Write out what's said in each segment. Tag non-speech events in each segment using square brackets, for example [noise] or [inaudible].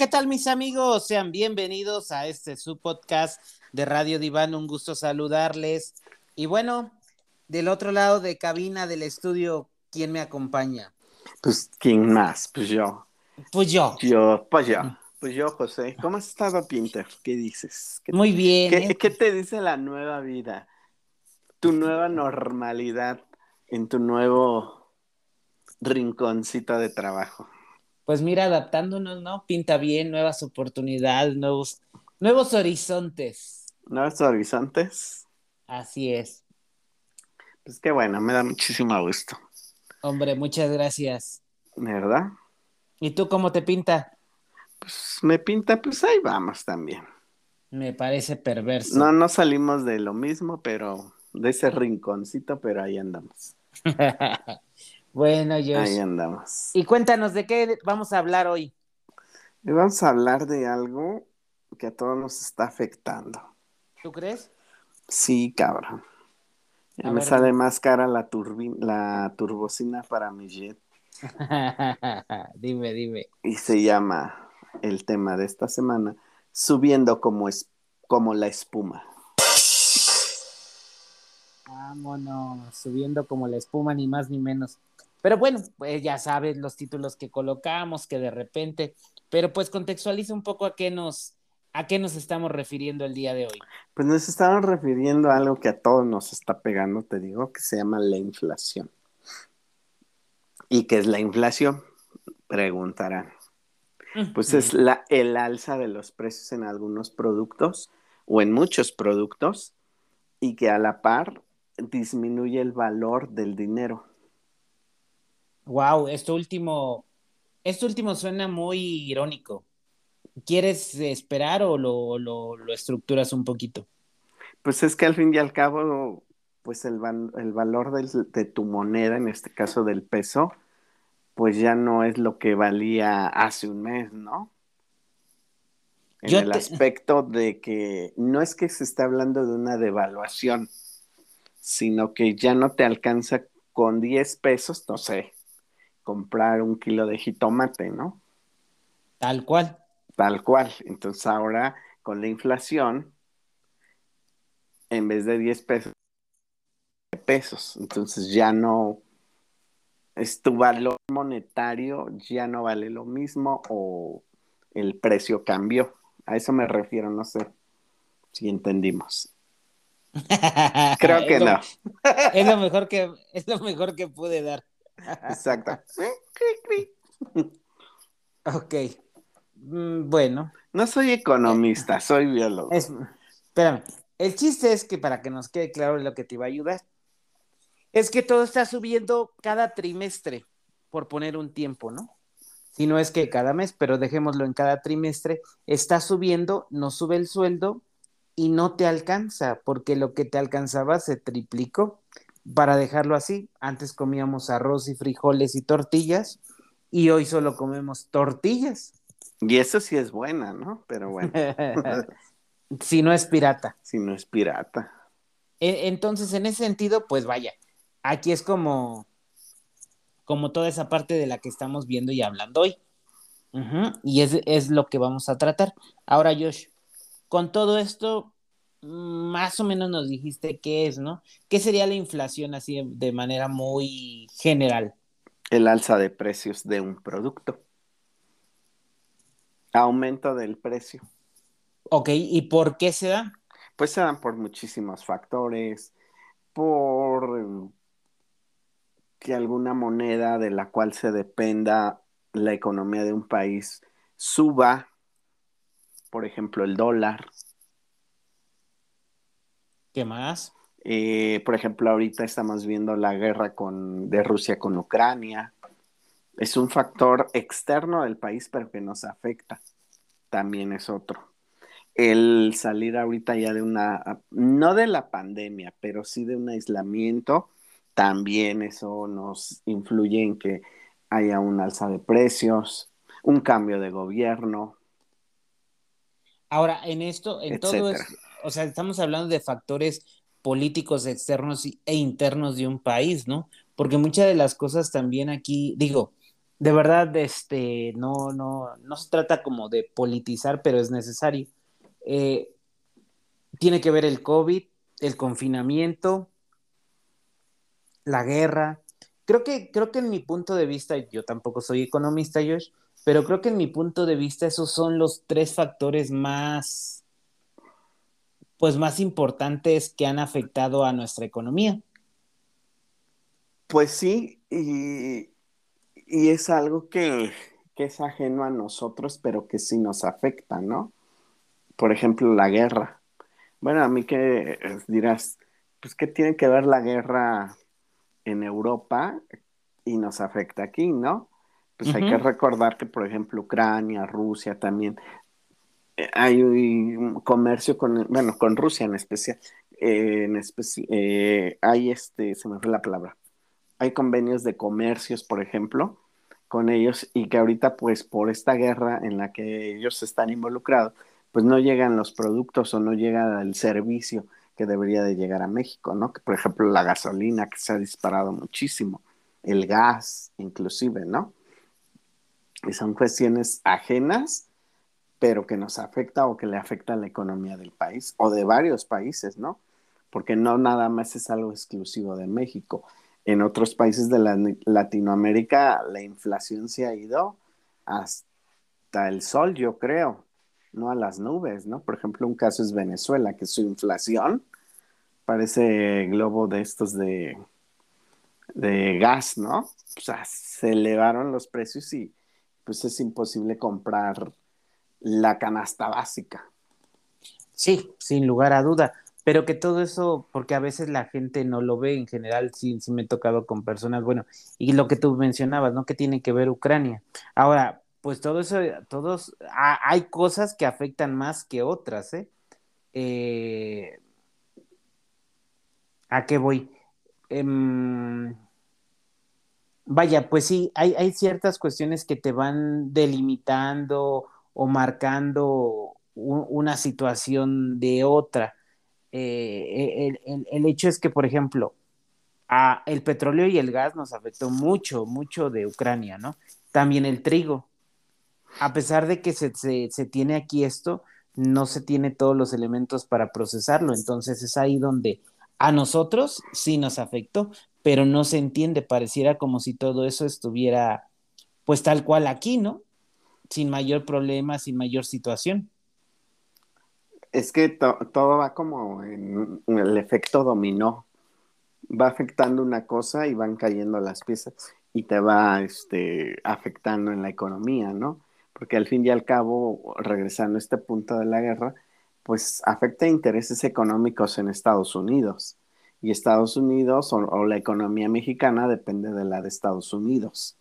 ¿qué tal mis amigos? Sean bienvenidos a este su podcast de Radio Diván. Un gusto saludarles. Y bueno, del otro lado de cabina del estudio, ¿quién me acompaña? Pues, ¿quién más? Pues yo. Pues yo. Yo, pues yo. Pues yo, José. ¿Cómo has estado, Pinter? ¿Qué dices? ¿Qué, Muy bien. ¿qué, ¿eh? qué te dice la nueva vida? Tu nueva normalidad en tu nuevo rinconcito de trabajo. Pues mira, adaptándonos, ¿no? Pinta bien, nuevas oportunidades, nuevos, nuevos horizontes. ¿Nuevos horizontes? Así es. Pues qué bueno, me da muchísimo gusto. Hombre, muchas gracias. ¿Verdad? ¿Y tú cómo te pinta? Pues me pinta, pues ahí vamos también. Me parece perverso. No, no salimos de lo mismo, pero de ese rinconcito, pero ahí andamos. [laughs] bueno, Josh. Ahí andamos. Y cuéntanos de qué vamos a hablar hoy. Y vamos a hablar de algo que a todos nos está afectando. ¿Tú crees? Sí, cabrón. Ya A me ver, sale más cara la, turbi- la turbocina para mi jet. [laughs] dime, dime. Y se llama el tema de esta semana, subiendo como, es, como la espuma. Vámonos, subiendo como la espuma, ni más ni menos. Pero bueno, pues ya sabes los títulos que colocamos, que de repente, pero pues contextualiza un poco a qué nos, a qué nos estamos refiriendo el día de hoy. Pues nos estamos refiriendo a algo que a todos nos está pegando, te digo, que se llama la inflación. ¿Y qué es la inflación? Preguntarán. Pues es la, el alza de los precios en algunos productos o en muchos productos y que a la par disminuye el valor del dinero. Wow, esto último, esto último suena muy irónico. ¿Quieres esperar o lo, lo, lo estructuras un poquito? Pues es que al fin y al cabo, pues el, val- el valor del- de tu moneda, en este caso del peso, pues ya no es lo que valía hace un mes, ¿no? En Yo el te- aspecto de que no es que se esté hablando de una devaluación, sino que ya no te alcanza con 10 pesos, no sé, comprar un kilo de jitomate, ¿no? Tal cual. Tal cual. Entonces ahora con la inflación, en vez de 10 pesos, pesos. Entonces ya no, es tu valor monetario ya no vale lo mismo o el precio cambió. A eso me refiero, no sé si entendimos. [laughs] Creo que Es lo- no. [laughs] Es lo mejor que, es lo mejor que pude dar. Exacto. [laughs] Ok. Mm, Bueno, No soy economista, soy biólogo. es, espérame. El chiste es que para que nos quede claro lo que te iba a ayudar, es que todo está subiendo cada trimestre, por poner un tiempo, ¿no? Si no es que cada mes, pero dejémoslo en cada trimestre, está subiendo, no sube el sueldo y no te alcanza, porque lo que te alcanzaba se triplicó. Para dejarlo así, antes comíamos arroz y frijoles y tortillas y hoy solo comemos tortillas. Y eso sí es buena, ¿no? Pero bueno, [laughs] si no es pirata. si no es pirata. E- Entonces, en ese sentido, pues vaya, aquí es como, como toda esa parte de la que estamos viendo y hablando hoy. Y es, es lo que vamos a tratar. Ahora, Josh, con todo esto, más o menos nos dijiste qué es, ¿no? ¿Qué sería la inflación así de- manera muy general? El alza de precios de un producto. Aumento del precio. Ok, ¿y por qué se da? Pues se dan por muchísimos factores, por que alguna moneda de la cual se dependa la economía de un país suba, por ejemplo, el dólar. ¿Qué más? Eh, por ejemplo, ahorita estamos viendo la guerra con, de Rusia con Ucrania. Es un factor externo del país, pero que nos afecta. También es otro. El salir ahorita ya de una, no de la pandemia, pero sí de un aislamiento, también eso nos influye en que haya un alza de precios, un cambio de gobierno, Ahora, en esto, en todo esto, o sea, estamos hablando de factores políticos externos e internos de un país, ¿no? Porque muchas de las cosas también aquí, digo, de verdad, este, no, no, no se trata como de politizar, pero es necesario. Eh, tiene que ver el COVID, el confinamiento, la guerra. Creo que, creo que en mi punto de vista, yo tampoco soy economista, Josh, pero creo que en mi punto de vista esos son los tres factores más, pues más importantes que han afectado a nuestra economía. Pues sí, y, es algo que, que, es ajeno a nosotros, pero que sí nos afecta, ¿no? Por ejemplo, la guerra. Bueno, a mí que dirás, pues ¿qué tiene que ver la guerra en Europa y nos afecta aquí, ¿no? Pues hay que recordar que, por ejemplo, Ucrania, Rusia también, hay comercio con, bueno, con Rusia en especial, eh, en eh, hay este, se me fue la palabra, hay convenios de comercios, por ejemplo, con ellos y que ahorita, pues, por esta guerra en la que ellos están involucrados, pues no llegan los productos o no llega el servicio que debería de llegar a México, ¿no? Que por ejemplo la gasolina que se ha disparado muchísimo, el gas inclusive, ¿no? Y son cuestiones ajenas, pero que nos afecta o que le afecta a la economía del país o de varios países, ¿no? Porque no nada más es algo exclusivo de México. En otros países de la, Latinoamérica la inflación se ha ido hasta el sol, yo creo, no a las nubes, ¿no? Por ejemplo, un caso es Venezuela, que su inflación parece globo de estos de, de gas, ¿no? O sea, se elevaron los precios y pues es imposible comprar la canasta básica. Sí, sin lugar a duda. Pero que todo eso, porque a veces la gente no lo ve en general, sí, me he tocado con personas, bueno, y lo que tú mencionabas, ¿no? Que tiene que ver Ucrania. Ahora, pues todo eso, todos, hay cosas que afectan más que otras, ¿eh? eh ¿A qué voy? Em, vaya, pues sí, hay, hay, ciertas cuestiones que te van delimitando o marcando una situación de otra. Eh, el, hecho es que, por ejemplo, a el petróleo y el gas nos afectó mucho, mucho de Ucrania, ¿no? También el trigo. A pesar de que se, se tiene aquí esto, no se tiene todos los elementos para procesarlo. Entonces es ahí donde a nosotros sí nos afectó, pero no se entiende, pareciera como si todo eso estuviera pues tal cual aquí, ¿no? Sin mayor problema, sin mayor situación. Es que todo va como en, el efecto dominó. Va afectando una cosa y van cayendo las piezas y te va este, afectando en la economía, ¿no? Porque al fin y al cabo, regresando a este punto de la guerra, pues afecta intereses económicos en Estados Unidos. Y Estados Unidos o, la economía mexicana depende de la de Estados Unidos.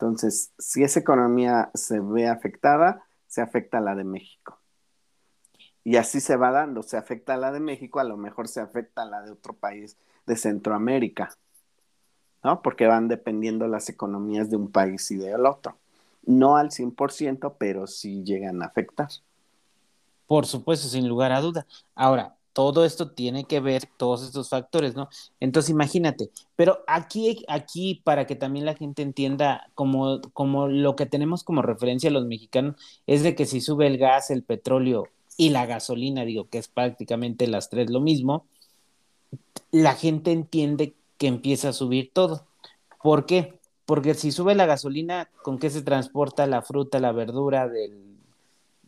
Entonces, si esa economía se ve afectada, se afecta a la de México. Y así se va dando, se afecta a la de México, a lo mejor se afecta a la de otro país de Centroamérica, ¿no? Porque van dependiendo las economías de un país y del otro. No al 100%, pero sí llegan a afectar. Por supuesto, sin lugar a duda. Ahora, todo esto tiene que ver, todos estos factores, ¿no? Entonces, imagínate, pero aquí, aquí, para que también la gente entienda, como, como lo que tenemos como referencia los mexicanos, es de que si sube el gas, el petróleo y la gasolina, digo que es prácticamente las tres lo mismo, la gente entiende que empieza a subir todo. ¿Por qué? Porque si sube la gasolina, ¿con qué se transporta la fruta, la verdura del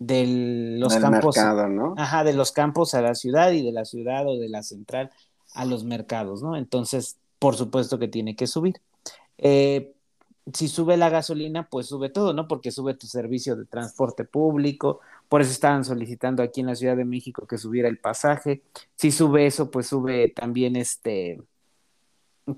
de los campos, ajá, de los campos a la ciudad y de la ciudad o de la central a los mercados, ¿no? Entonces, por supuesto que tiene que subir. Eh, si sube la gasolina, pues sube todo, ¿no? Porque sube tu servicio de transporte público, por eso estaban solicitando aquí en la Ciudad de México que subiera el pasaje. Si sube eso, pues sube también este,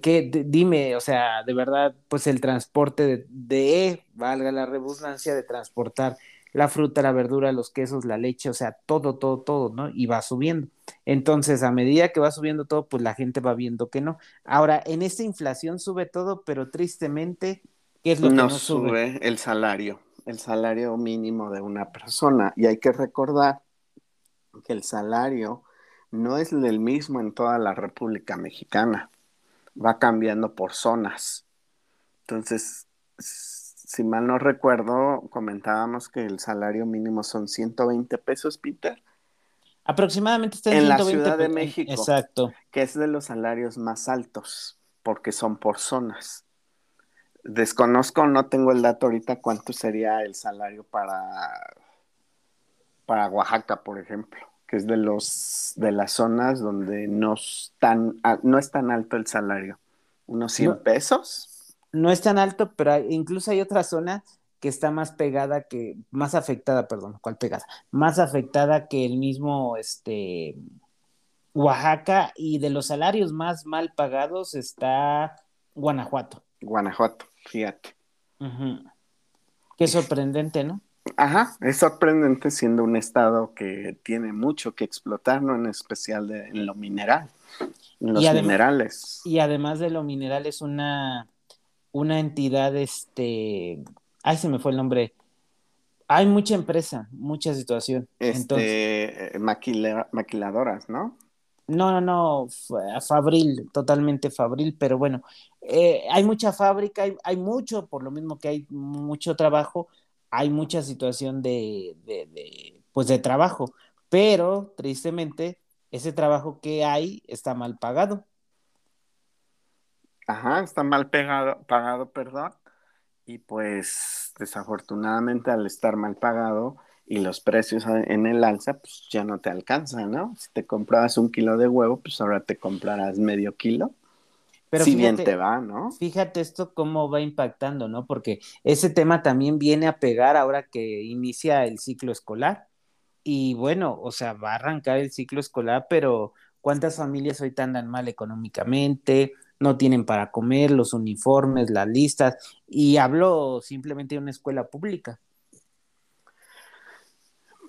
que dime, o sea, de verdad, pues el transporte de, de, valga la redundancia, de transportar la fruta, la verdura, los quesos, la leche, o sea, todo, todo, todo, ¿no? Y va subiendo. Entonces, a medida que va subiendo todo, pues la gente va viendo que no. Ahora, en esta inflación sube todo, pero tristemente, ¿qué es lo que no sube? sube? El salario, el salario mínimo de una persona. Y hay que recordar que el salario no es el mismo en toda la República Mexicana. Va cambiando por zonas. Entonces, si mal no recuerdo, comentábamos que el salario mínimo son 120 pesos, Peter. Aproximadamente está en, en la 120 Ciudad de México, Exacto. que es de los salarios más altos, porque son por zonas. Desconozco, no tengo el dato ahorita cuánto sería el salario para, para Oaxaca, por ejemplo, que es de los de las zonas donde no es tan, no es tan alto el salario. Unos 100 No. pesos. No es tan alto, pero hay- incluso hay otra zona que está más pegada que, más afectada, perdón, ¿cuál pegada? Más afectada que el mismo, este, Oaxaca y de los salarios más mal pagados está Guanajuato. Guanajuato, fíjate. Ujú. Qué sorprendente, ¿no? Ajá, es sorprendente siendo un estado que tiene mucho que explotar, ¿no? En especial de- en lo mineral, en los Y minerales. Y además de lo mineral es una, una entidad, este, ay, se me fue el nombre. Hay mucha empresa, mucha situación. Entonces, Este, maquila- maquiladoras, ¿no? no, no, no, fa- Fabril, totalmente Fabril, pero bueno, eh, hay mucha fábrica, hay, hay mucho, por lo mismo que hay mucho trabajo, hay mucha situación de, de, de, pues de trabajo, pero tristemente ese trabajo que hay está mal pagado. Ajá, está mal pegado, pagado, perdón. Y pues desafortunadamente al estar mal pagado y los precios en el alza, pues ya no te alcanza, ¿no? Si te comprabas un kilo de huevo, pues ahora te comprarás medio kilo. Pero si bien fíjate- te va, ¿no? Fíjate esto cómo va impactando, ¿no? Porque ese tema también viene a pegar ahora que inicia el ciclo escolar. Y bueno, o sea, va a arrancar el ciclo escolar, pero ¿cuántas familias hoy andan mal económicamente? No tienen para comer, los uniformes, las listas. Y hablo simplemente de una escuela pública.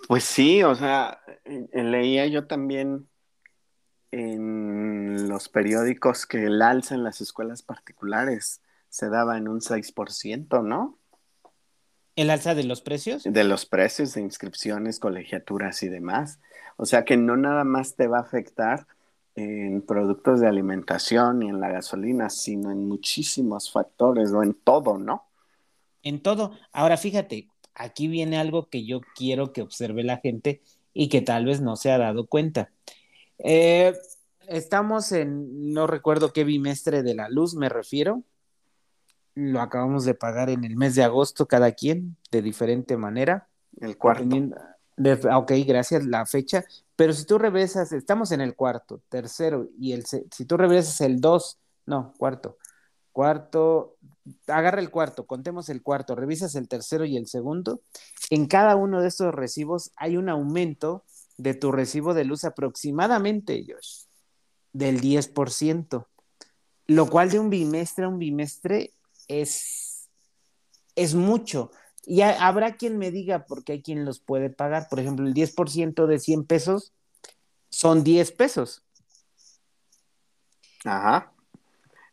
Pues sí, o sea, eh, leía yo también en los periódicos que el alza en las escuelas particulares se daba en un 6%, ¿no? ¿El alza de los precios? De los precios de inscripciones, colegiaturas y demás. O sea que no nada más te va a afectar en productos de alimentación y en la gasolina, sino en muchísimos factores o en todo, ¿no? En todo. Ahora fíjate, aquí viene algo que yo quiero que observe la gente y que tal vez no se ha dado cuenta. Eh, estamos en, no recuerdo qué bimestre de la luz me refiero. Lo acabamos de pagar en el mes de agosto cada quien, de diferente manera. El cuarto. de- ok, gracias, la fecha. Pero si tú regresas, estamos en el cuarto, tercero, y el, si tú regresas el 2, no, cuarto, cuarto, agarra el cuarto, contemos el cuarto, revisas el tercero y el segundo, en cada uno de estos recibos hay un aumento de tu recibo de luz aproximadamente, Josh, del 10%, lo cual de un bimestre a un bimestre es, es mucho. Y ha- habrá quien me diga, porque hay quien los puede pagar, por ejemplo, el 10% de 100 pesos son 10 pesos, Ajá.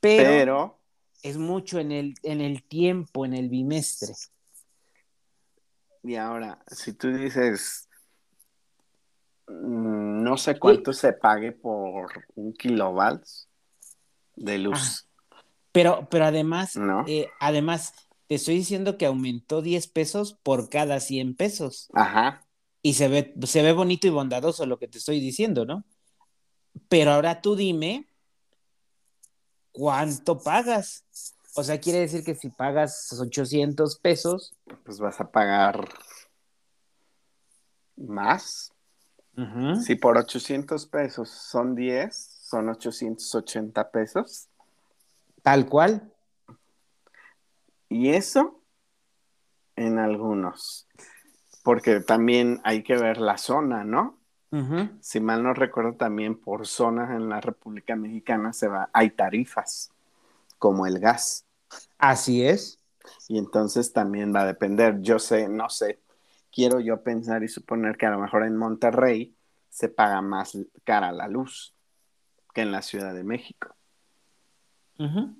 pero, Pero, es mucho en el, en el tiempo, en el bimestre. y ahora, si tú dices, mm, no sé cuánto se pague por un kilovatios de luz, Pero, pero además, ¿no? eh, además, te estoy diciendo que aumentó 10 pesos por cada 100 pesos. Ajá. Y se ve, se ve bonito y bondadoso lo que te estoy diciendo, ¿no? Pero ahora tú dime, ¿cuánto pagas? O sea, quiere decir que si pagas 800 pesos, Pues vas a pagar más. ujú, Si por 800 pesos son 10, son 880 pesos. tal cual, Y eso en algunos. Porque también hay que ver la zona, ¿no? Si mal no recuerdo, también por zonas en la República Mexicana se va, hay tarifas, como el gas. así es. Y entonces también va a depender. Yo sé, no sé, quiero yo pensar y suponer que a lo mejor en Monterrey se paga más cara la luz que en la Ciudad de México.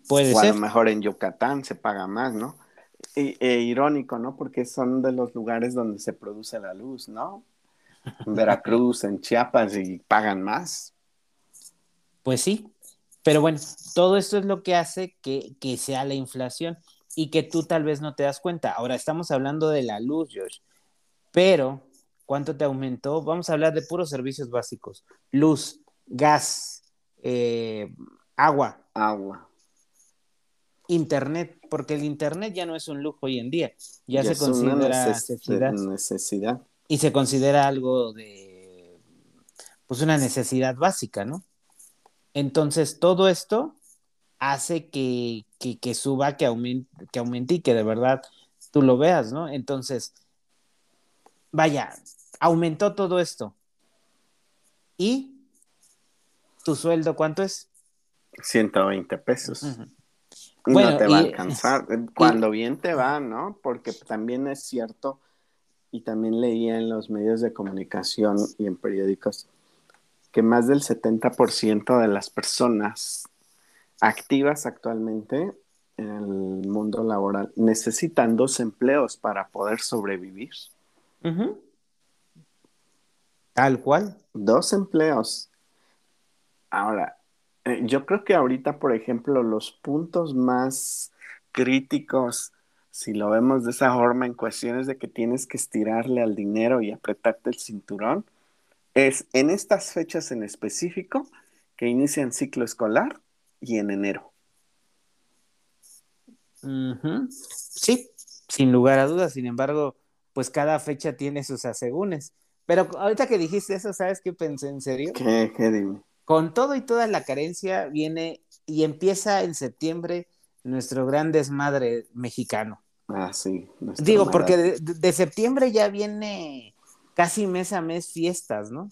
Puede o a ser. lo mejor en Yucatán se paga más, ¿no? E irónico, ¿no? Porque son de los lugares donde se produce la luz, ¿no? en Veracruz, en Chiapas y pagan más. Pues sí, pero bueno, todo esto es lo que hace que, que sea la inflación y que tú tal vez no te das cuenta. Ahora estamos hablando de la luz, Josh, pero ¿cuánto te aumentó? Vamos a hablar de puros servicios básicos, luz, gas, eh, agua. Agua. Internet, porque el Internet ya no es un lujo hoy en día, ya, se considera necesidad. necesidad. Y se considera algo de, pues una necesidad básica, ¿no? Entonces, todo esto hace que, que, suba, que aumente, que aumente y que de verdad tú lo veas, ¿no? Entonces, vaya, aumentó todo esto. ¿Y tu sueldo cuánto es? 120 pesos. No te va a alcanzar. [laughs] Cuando bien te va, ¿no? Porque también es cierto, y también leía en los medios de comunicación y en periódicos, que más del 70% de las personas activas actualmente en el mundo laboral necesitan dos empleos para poder sobrevivir. Tal cual. Dos empleos. Ahora, yo creo que ahorita, por ejemplo, los puntos más críticos, si lo vemos de esa forma, en cuestiones de que tienes que estirarle al dinero y apretarte el cinturón, es en estas fechas en específico que inician ciclo escolar y en enero. Sí, sin lugar a dudas. Sin embargo, pues cada fecha tiene sus asegúnes. Pero ahorita que dijiste eso, ¿sabes qué pensé en serio? ¿Qué, qué dime? Con todo y toda la carencia viene y empieza en septiembre nuestro gran desmadre mexicano. Ah, sí. Digo, porque de, septiembre ya viene casi mes a mes fiestas, ¿no?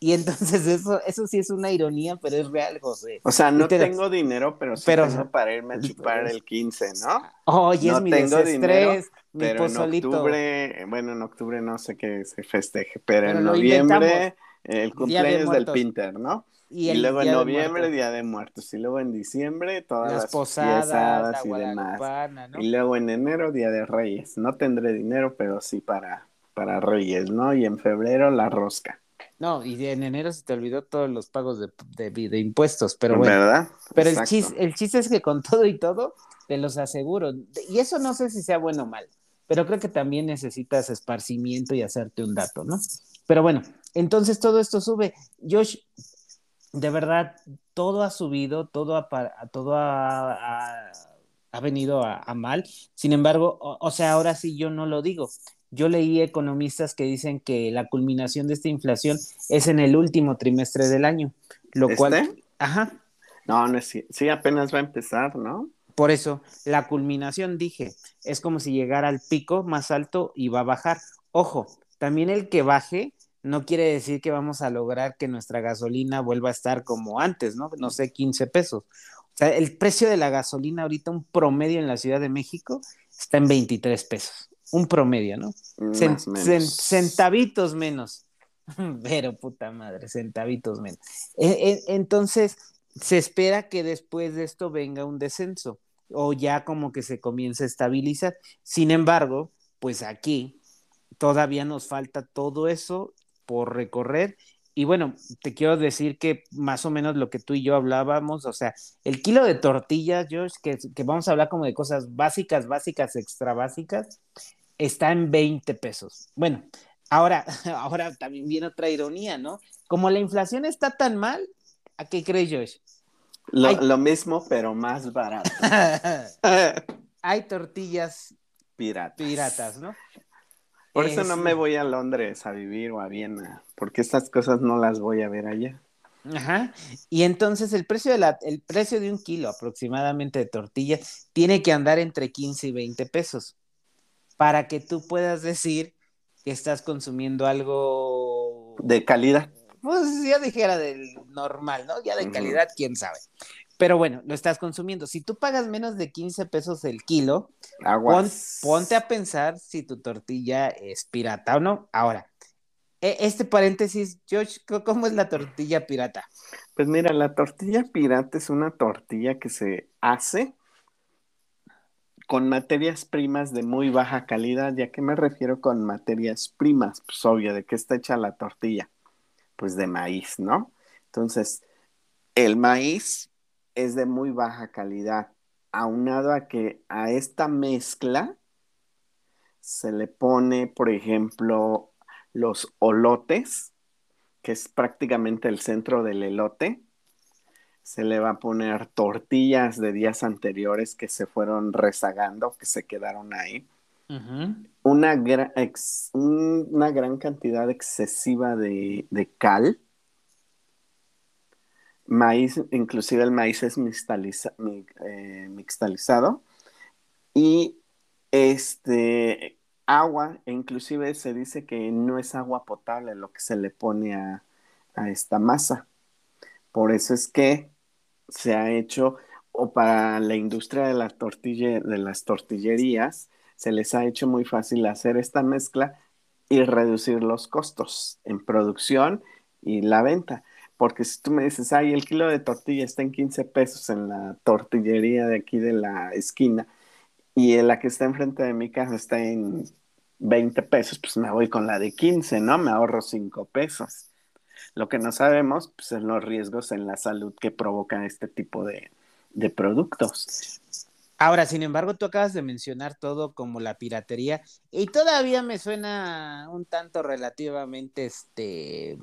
Y entonces eso, eso sí es una ironía, pero es real, José. O sea, no tengo dinero, pero sí tengo para irme a chupar el 15, ¿no? Oye, es mi dinero, mi pero en octubre, bueno, en octubre no sé qué se festeje, pero, en noviembre el cumpleaños del Pinter, ¿no? Y, luego en noviembre, Día de Muertos. Y luego en diciembre, todas las, posadas, y demás. Y luego en enero, Día de Reyes. No tendré dinero, pero sí para, para Reyes, ¿no? Y en febrero, la rosca. No, y en enero se te olvidó todos los pagos de, de, impuestos, pero bueno. ¿Verdad? Pero el chiste, el chiste es que con todo y todo, te los aseguro. Y eso no sé si sea bueno o mal, pero creo que también necesitas esparcimiento y hacerte un dato, ¿no? Pero bueno, entonces todo esto sube. Josh, de verdad, todo ha subido, todo ha, todo ha, venido a, mal. Sin embargo, o, sea, ahora sí yo no lo digo. Yo leí economistas que dicen que la culminación de esta inflación es en el último trimestre del año, lo cual... ¿Este? Ajá. No, no es sí, apenas va a empezar, ¿no? Por eso, la culminación, dije, es como si llegara al pico más alto y va a bajar. Ojo, también el que baje no quiere decir que vamos a lograr que nuestra gasolina vuelva a estar como antes, ¿no? No sé, 15 pesos. O sea, el precio de la gasolina ahorita, un promedio en la Ciudad de México, está en 23 pesos. Un promedio, ¿no? centavitos menos. [laughs] Pero puta madre, centavitos menos. E, e, entonces, se espera que después de esto venga un descenso o ya como que se comience a estabilizar. Sin embargo, pues aquí todavía nos falta todo eso por recorrer. Y bueno, te quiero decir que más o menos lo que tú y yo hablábamos, o sea, el kilo de tortillas, George, que, que vamos a hablar como de cosas básicas, básicas, extra básicas, está en 20 pesos. Bueno, ahora, [laughs] ahora también viene otra ironía, ¿no? Como la inflación está tan mal, ¿a qué crees, Josh? Lo, lo mismo, pero más barato. [laughs] [laughs] Hay tortillas piratas. piratas, ¿no? Por eso no me voy a Londres a vivir o a Viena, porque estas cosas no las voy a ver allá. Ajá. Y entonces el precio de la, el precio de un kilo aproximadamente de tortilla tiene que andar entre 15 y 20 pesos para que tú puedas decir que estás consumiendo algo de calidad. Pues ya dijera del normal, ¿no? Ya de calidad, quién sabe. Pero bueno, lo estás consumiendo. Si tú pagas menos de 15 pesos el kilo, ponte a pensar si tu tortilla es pirata o no. Ahora, e, este paréntesis, George, ¿cómo es la tortilla pirata? Pues mira, la tortilla pirata es una tortilla que se hace con materias primas de muy baja calidad. ¿Y a qué me refiero con materias primas? Pues obvio, ¿de qué está hecha la tortilla? Pues de maíz, ¿no? Entonces, el maíz es de muy baja calidad, aunado a que a esta mezcla se le pone, por ejemplo, los olotes, que es prácticamente el centro del elote, se le va a poner tortillas de días anteriores que se fueron rezagando, que se quedaron ahí. una, una, gran cantidad excesiva de, cal. Maíz, inclusive el maíz es eh, mixtalizado. Y este agua, e inclusive se dice que no es agua potable lo que se le pone a esta masa. Por eso es que se ha hecho, o para la industria de, la tortilla, de las tortillerías, se les ha hecho muy fácil hacer esta mezcla y reducir los costos en producción y la venta. Porque si tú me dices, ay, el kilo de tortilla está en 15 pesos en la tortillería de aquí de la esquina y la que está enfrente de mi casa está en 20 pesos, pues me voy con la de 15, ¿no? Me ahorro 5 pesos. Lo que no sabemos pues, son los riesgos en la salud que provocan este tipo de, productos. Ahora, sin embargo, tú acabas de mencionar todo como la piratería y todavía me suena un tanto relativamente este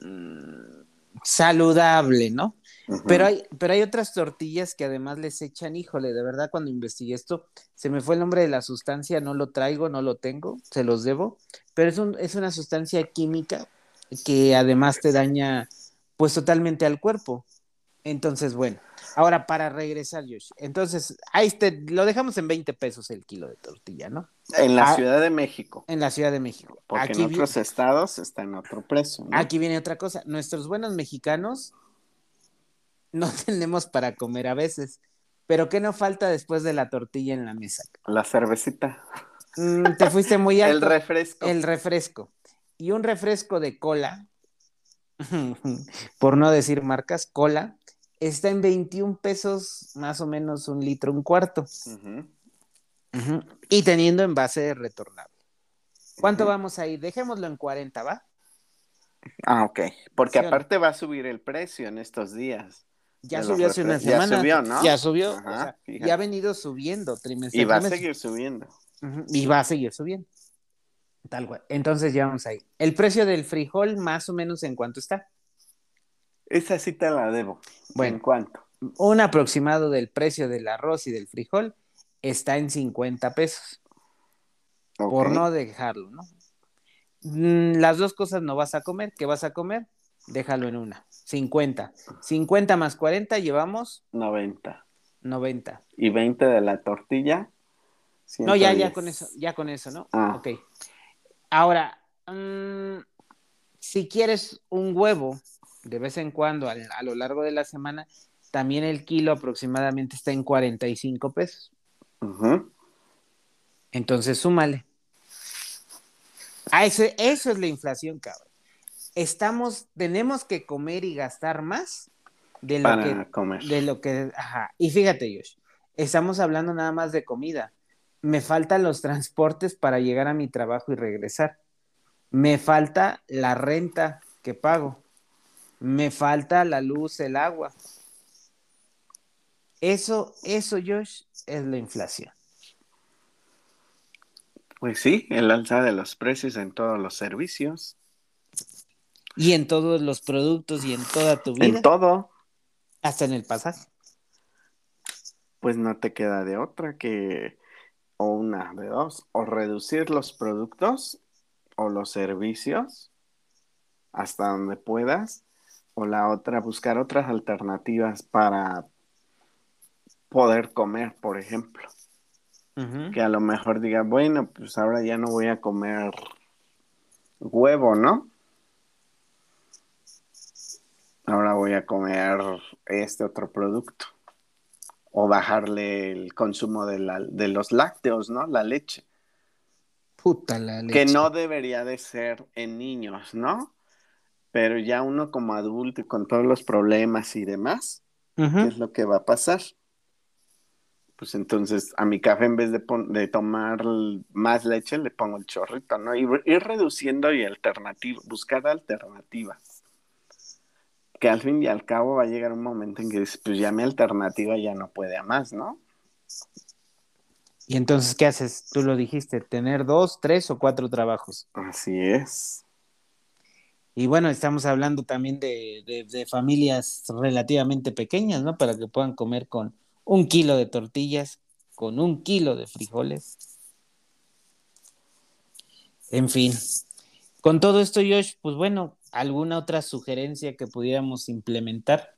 mm, saludable, ¿no? Pero hay, pero hay otras tortillas que además les echan, híjole, de verdad cuando investigué esto, se me fue el nombre de la sustancia, no lo traigo, no lo tengo, se los debo, pero es, un, es una sustancia química que además te daña pues totalmente al cuerpo. Entonces, bueno, ahora para regresar, Josh. Entonces, ahí te, lo dejamos en 20 pesos el kilo de tortilla, ¿no? En la ah, Ciudad de México. En la Ciudad de México. Porque en otros estados está en otro precio. Aquí viene otra cosa. Nuestros buenos mexicanos no [laughs] tenemos para comer a veces. Pero ¿qué no falta después de la tortilla en la mesa? La cervecita. Mm, te fuiste muy [laughs] alto. el refresco. El refresco y un refresco de cola, [laughs] por no decir marcas, cola, está en 21 pesos, más o menos un litro, un cuarto. Y teniendo envase retornable. ¿Cuánto vamos ahí? Dejémoslo en 40, ¿va? Ah, ok. Porque aparte va a subir el precio en estos días. Ya subió hace una semana. Ya subió, ¿no? Ya subió. ya ha venido subiendo trimestre. Y va a seguir subiendo. Y va a seguir subiendo. Tal cual. Entonces ya vamos ahí. El precio del frijol, más o menos, ¿en cuánto está? Esa te la debo. Bueno, ¿en cuánto? Un aproximado del precio del arroz y del frijol está en 50 pesos. Por no dejarlo, ¿no? Mm, las dos cosas no vas a comer. ¿Qué vas a comer? Déjalo en una. 50. 50 más 40 llevamos 90. 90. ¿Y 20 de la tortilla? No, ya, ya con eso, ya con eso, ¿no? Ah. Ok. Ahora, mm, si quieres un huevo de vez en cuando a, lo largo de la semana, también el kilo aproximadamente está en 45 pesos. Entonces, súmale. Ah, eso, eso es la inflación, cabrón. Estamos, tenemos que comer y gastar más de lo que, comer. de lo que, ajá. Y fíjate, Josh, estamos hablando nada más de comida me faltan los transportes para llegar a mi trabajo y regresar. Me falta la renta que pago. Me falta la luz, el agua. Eso, eso, Josh, es la inflación. Pues sí, el alza de los precios en todos los servicios. Y en todos los productos y en toda tu vida. En todo. Hasta en el pasaje. Pues no te queda de otra que o una de dos, o reducir los productos o los servicios hasta donde puedas, o la otra, buscar otras alternativas para poder comer, por ejemplo. Que a lo mejor diga, bueno, pues ahora ya no voy a comer huevo, ¿no? Ahora voy a comer este otro producto o bajarle el consumo de, la, de los lácteos, ¿no? La leche. Puta la leche. Que no debería de ser en niños, ¿no? Pero ya uno como adulto y con todos los problemas y demás, ¿qué es lo que va a pasar? Pues entonces a mi café en vez de, de tomar más leche le pongo el chorrito, ¿no? Y ir reduciendo y alternativa, buscar alternativas. Que al fin y al cabo va a llegar un momento en que dices, pues ya mi alternativa ya no puede a más, ¿no? Y entonces, ¿qué haces? Tú lo dijiste, tener dos, tres o cuatro trabajos. Así es. Y bueno, estamos hablando también de, familias relativamente pequeñas, ¿no? Para que puedan comer con un kilo de tortillas, con un kilo de frijoles. En fin, con todo esto, Josh, pues bueno, ¿alguna otra sugerencia que pudiéramos implementar?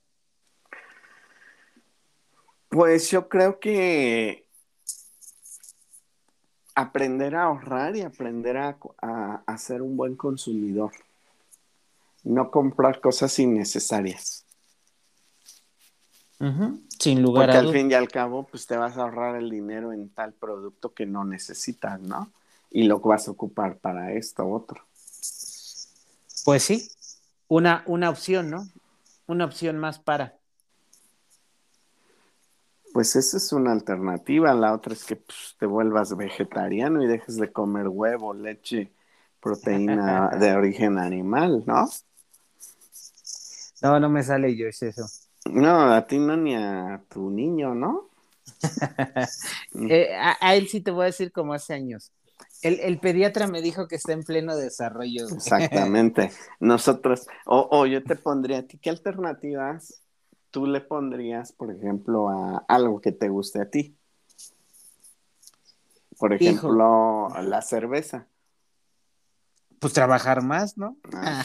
Pues yo creo que aprender a ahorrar y aprender a, a ser un buen consumidor no comprar cosas innecesarias. Sin lugar Porque al fin y al cabo, pues te vas a ahorrar el dinero en tal producto que no necesitas, ¿no? Y lo vas a ocupar para esto u otro. Pues sí, una, una opción, ¿no? Una opción más para. Pues esa es una alternativa. La otra es que pues, te vuelvas vegetariano y dejes de comer huevo, leche, proteína [laughs] de origen animal, ¿no? No, no me sale yo es eso. No, a ti no ni a tu niño, ¿no? [laughs] Eh, a, él sí te voy a decir como hace años. El, pediatra me dijo que está en pleno desarrollo. Exactamente. Nosotros, o, yo te pondría a ti, ¿qué alternativas tú le pondrías, por ejemplo, a algo que te guste a ti? Por ejemplo, la cerveza pues trabajar más, ¿no? Ah,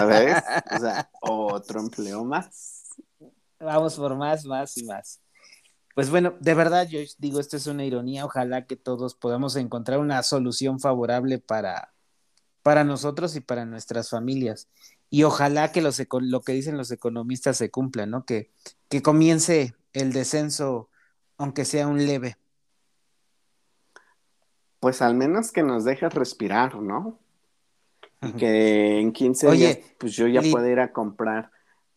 a ver, o sea, [laughs] otro empleo más. Vamos por más, más y más. Pues bueno, de verdad, yo digo, esto es una ironía. Ojalá que todos podamos encontrar una solución favorable para, para nosotros y para nuestras familias. Y ojalá que los, lo que dicen los economistas se cumpla, ¿no? Que, que comience el descenso, aunque sea un leve. Pues al menos que nos deje respirar, ¿no? Y que en 15 días, pues yo ya puedo ir a comprar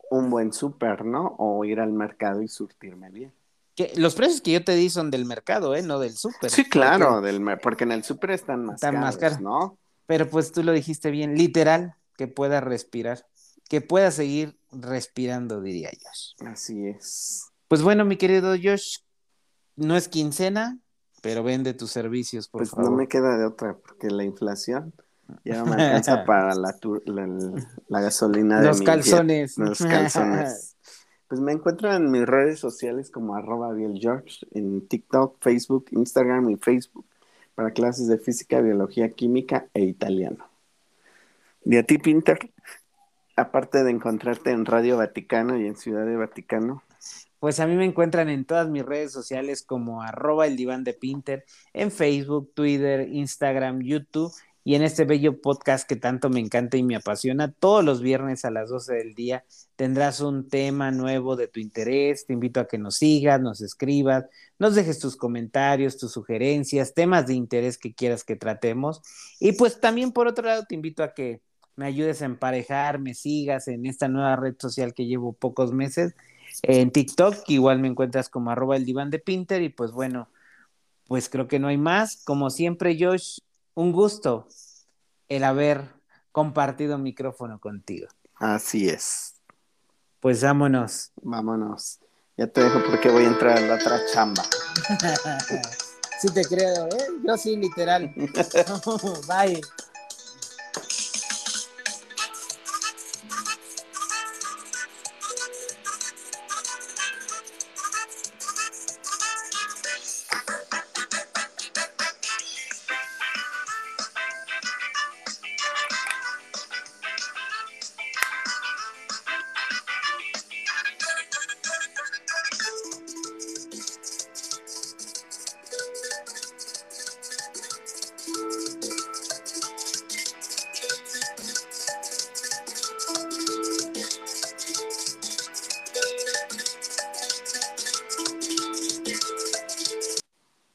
un buen súper, ¿no? O ir al mercado y surtirme bien. Que los precios que yo te di son del mercado, ¿eh? No del súper. Sí, claro, porque, del porque en el súper están más están más caros, ¿no? Pero pues tú lo dijiste bien, literal, que pueda respirar, que pueda seguir respirando, diría Josh. Así es. Pues bueno, mi querido Josh, no es quincena, pero vende tus servicios, por favor. Pues no me queda de otra, porque la inflación ya no me alcanza [laughs] para la, la, gasolina de Los calzones. Los calzones. [laughs] Pues me encuentro en mis redes sociales como arroba George, en TikTok, Facebook, Instagram y Facebook, para clases de física, biología, química e italiano. ¿Y a ti, Pinter? Aparte de encontrarte en Radio Vaticano y en Ciudad de Vaticano. Pues a mí me encuentran en todas mis redes sociales como arroba el diván de Pinter, en Facebook, Twitter, Instagram, YouTube y en este bello podcast que tanto me encanta y me apasiona, todos los viernes a las 12 del día tendrás un tema nuevo de tu interés. Te invito a que nos sigas, nos escribas, nos dejes tus comentarios, tus sugerencias, temas de interés que quieras que tratemos. Y pues también por otro lado te invito a que me ayudes a emparejar, me sigas en esta nueva red social que llevo pocos meses, en TikTok, igual me encuentras como arroba el diván de Pinter y pues bueno, pues creo que no hay más. Como siempre, Josh, un gusto el haber compartido micrófono contigo. Así es. Pues vámonos. Vámonos. Ya te dejo porque voy a entrar a la otra chamba. [laughs] sí te creo, ¿eh? Yo sí, literal. [laughs] [laughs] Bye.